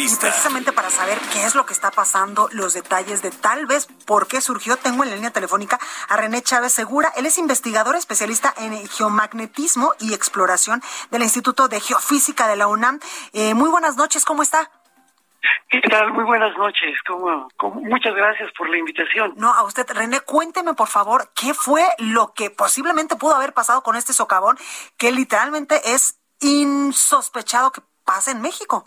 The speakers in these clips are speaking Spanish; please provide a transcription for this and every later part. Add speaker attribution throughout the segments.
Speaker 1: Y precisamente para saber qué es lo que está pasando, los detalles de tal vez por qué surgió, tengo en la línea telefónica a René Chávez Segura. Él es investigador especialista en geomagnetismo y exploración del Instituto de Geofísica de la UNAM. Eh, muy buenas noches, ¿cómo está?
Speaker 2: ¿Qué tal? Muy buenas noches. ¿Cómo, Muchas gracias por la invitación.
Speaker 1: No, a usted, René, cuénteme por favor qué fue lo que posiblemente pudo haber pasado con este socavón que literalmente es insospechado que pase en México.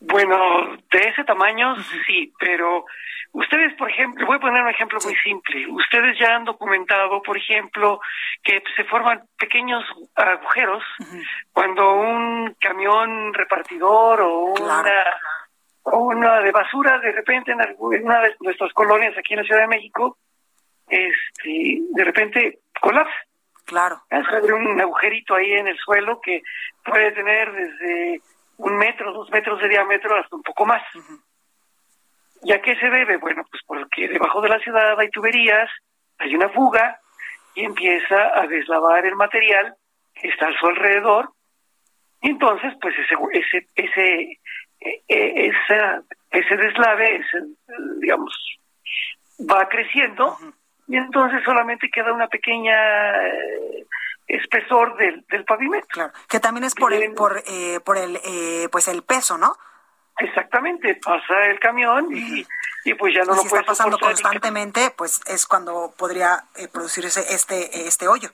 Speaker 2: Bueno, de ese tamaño sí, pero ustedes, por ejemplo, voy a poner un ejemplo muy simple. Ustedes ya han documentado, por ejemplo, que se forman pequeños agujeros cuando un camión repartidor o una, o una de basura de repente en, una de nuestras colonias aquí en la Ciudad de México, este, de repente colapsa.
Speaker 1: Claro.
Speaker 2: Abre un agujerito ahí en el suelo que puede tener desde un metro, dos metros de diámetro, hasta un poco más. ¿Y a qué se debe? Bueno, pues porque debajo de la ciudad hay tuberías, hay una fuga y empieza a deslavar el material que está a su alrededor. Y entonces, pues ese ese ese e, e, ese deslave, ese, digamos, va creciendo y entonces solamente queda una pequeña espesor del, del pavimento.
Speaker 1: Claro, que también es por el, por, eh, por el, eh, pues el peso, ¿no?
Speaker 2: Exactamente, pasa el camión y, y pues ya no lo
Speaker 1: si
Speaker 2: está
Speaker 1: pasando constantemente, pues es cuando podría eh, producirse este, este hoyo.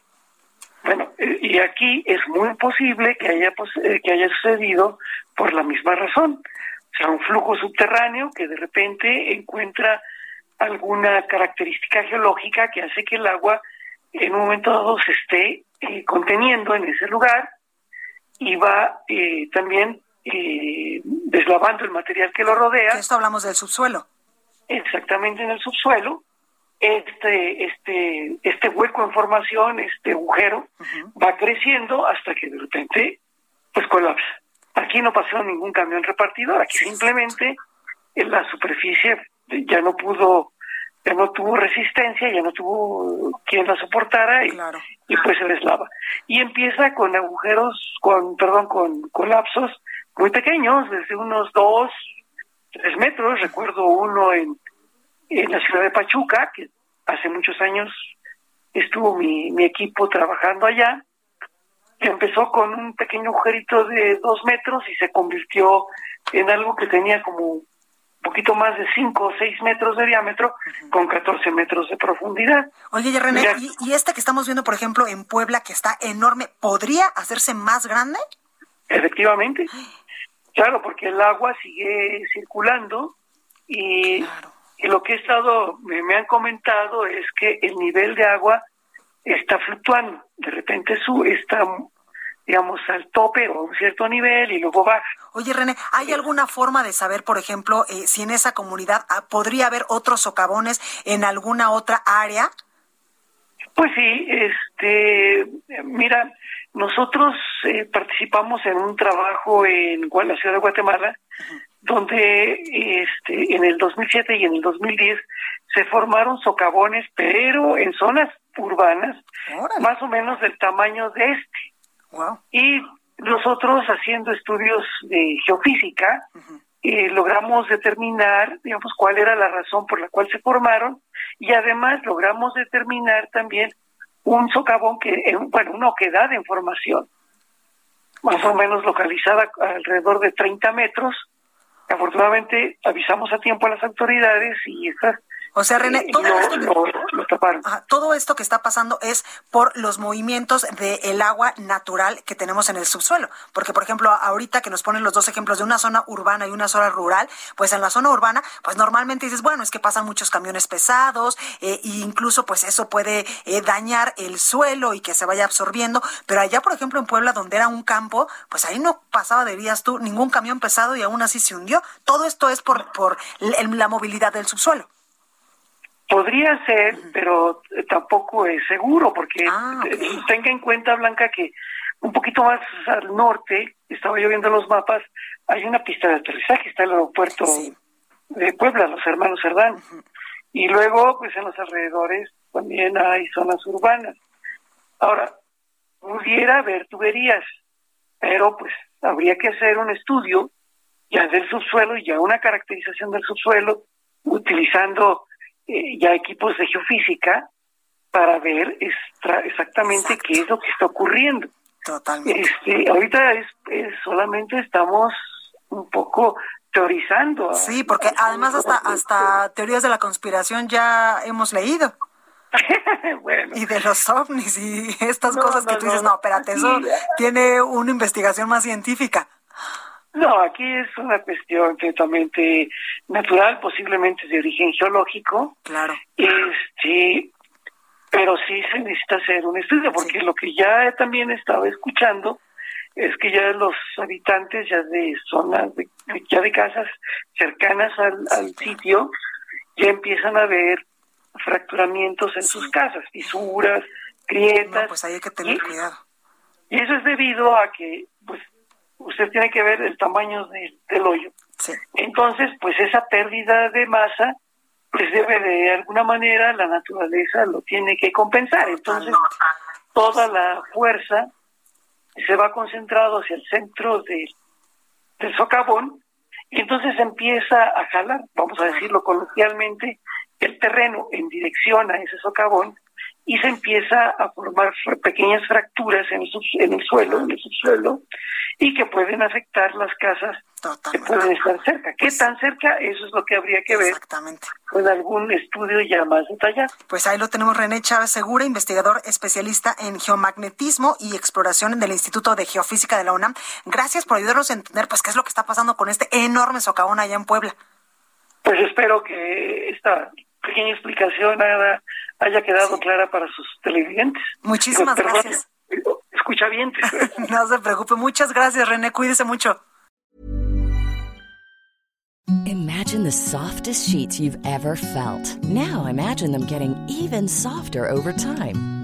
Speaker 2: Bueno, y aquí es muy posible que haya, que haya sucedido por la misma razón. O sea, un flujo subterráneo que de repente encuentra alguna característica geológica que hace que el agua en un momento dado se esté eh, conteniendo en ese lugar y va eh, también eh, deslavando el material que lo rodea.
Speaker 1: Esto hablamos del subsuelo.
Speaker 2: Exactamente en el subsuelo. Este, este, este hueco en formación, este agujero, va creciendo hasta que de repente pues colapsa. Aquí no pasó ningún camión repartidor, aquí simplemente en la superficie ya no pudo ya no tuvo resistencia, ya no tuvo quien la soportara y, y pues se deslava. Y empieza con agujeros, con, perdón, con colapsos muy pequeños, desde unos dos, tres metros. Recuerdo uno en, en la ciudad de Pachuca, que hace muchos años estuvo mi, mi equipo trabajando allá. Que empezó con un pequeño agujerito de dos metros y se convirtió en algo que tenía como poquito más de 5 o 6 metros de diámetro con 14 metros de profundidad.
Speaker 1: Oye, René, ¿y, este que estamos viendo, por ejemplo, en Puebla, que está enorme, ¿podría hacerse más grande?
Speaker 2: Efectivamente. Claro, porque el agua sigue circulando y, lo que he estado, me, me, han comentado es que el nivel de agua está fluctuando. De repente su, está digamos, al tope o a un cierto nivel y luego baja.
Speaker 1: Oye, René, ¿hay alguna forma de saber, por ejemplo, eh, si en esa comunidad ah, podría haber otros socavones en alguna otra área?
Speaker 2: Pues sí, este, mira, nosotros eh, participamos en un trabajo en la ciudad de Guatemala, donde este, en el 2007 y en el 2010 se formaron socavones, pero en zonas urbanas, más o menos del tamaño de este. Y nosotros haciendo estudios de geofísica, eh, logramos determinar, digamos, cuál era la razón por la cual se formaron y además logramos determinar también un socavón que, eh, bueno, una oquedad en formación, más o menos localizada alrededor de 30 metros. Afortunadamente avisamos a tiempo a las autoridades y estas
Speaker 1: O sea, René,
Speaker 2: todo, esto que,
Speaker 1: todo esto que está pasando es por los movimientos del agua natural que tenemos en el subsuelo. Porque, por ejemplo, ahorita que nos ponen los dos ejemplos de una zona urbana y una zona rural, pues en la zona urbana, pues normalmente dices, bueno, es que pasan muchos camiones pesados eh, e incluso pues eso puede eh, dañar el suelo y que se vaya absorbiendo. Pero allá, por ejemplo, en Puebla, donde era un campo, pues ahí no pasaba, dirías tú, ningún camión pesado y aún así se hundió. Todo esto es por, por la movilidad del subsuelo.
Speaker 2: Podría ser, pero tampoco es seguro, porque ah, tenga en cuenta, Blanca, que un poquito más al norte, estaba yo viendo los mapas, hay una pista de aterrizaje, está el aeropuerto de Puebla, los hermanos Cerdán. Y luego, pues en los alrededores también hay zonas urbanas. Ahora, pudiera haber tuberías, pero pues habría que hacer un estudio ya del subsuelo y ya una caracterización del subsuelo utilizando eh, ya equipos de geofísica para ver exactamente qué es lo que está ocurriendo.
Speaker 1: Totalmente.
Speaker 2: Este, ahorita es, solamente estamos un poco teorizando.
Speaker 1: Sí, porque además hasta hasta teorías de la conspiración ya hemos leído. Y de los ovnis y estas cosas que tú dices, no, espérate, eso tiene una investigación más científica.
Speaker 2: No, aquí es una cuestión completamente natural, posiblemente de origen geológico.
Speaker 1: Claro.
Speaker 2: Este, pero sí se necesita hacer un estudio, porque lo que ya también estaba escuchando es que ya los habitantes ya de zonas, de, ya de casas cercanas al, sitio, ya empiezan a ver fracturamientos en sus casas, fisuras, grietas. No,
Speaker 1: pues hay que tener cuidado.
Speaker 2: Y eso es debido a que, pues, usted tiene que ver el tamaño del hoyo. Entonces, pues esa pérdida de masa, pues debe de alguna manera la naturaleza lo tiene que compensar. Entonces, toda la fuerza se va concentrado hacia el centro del socavón y entonces empieza a jalar, vamos a decirlo coloquialmente, el terreno en dirección a ese socavón y se empieza a formar pequeñas fracturas en el, en el suelo, en el subsuelo, y que pueden afectar las casas que pueden estar cerca. ¿Qué pues tan cerca? Eso es lo que habría que ver
Speaker 1: Exactamente.
Speaker 2: con algún estudio ya más detallado.
Speaker 1: Pues ahí lo tenemos René Chávez Segura, investigador especialista en geomagnetismo y exploración del Instituto de Geofísica de la UNAM. Gracias por ayudarnos a entender pues qué es lo que está pasando con este enorme socavón allá en Puebla.
Speaker 2: Pues espero que esta pequeña explicación haya, quedado clara para sus televidentes.
Speaker 1: Muchísimas gracias.
Speaker 2: Escucha bien.
Speaker 1: no se preocupe. Muchas gracias, René. Cuídese mucho.
Speaker 3: Imagine the softest sheets you've ever felt. Now imagine them getting even softer over time.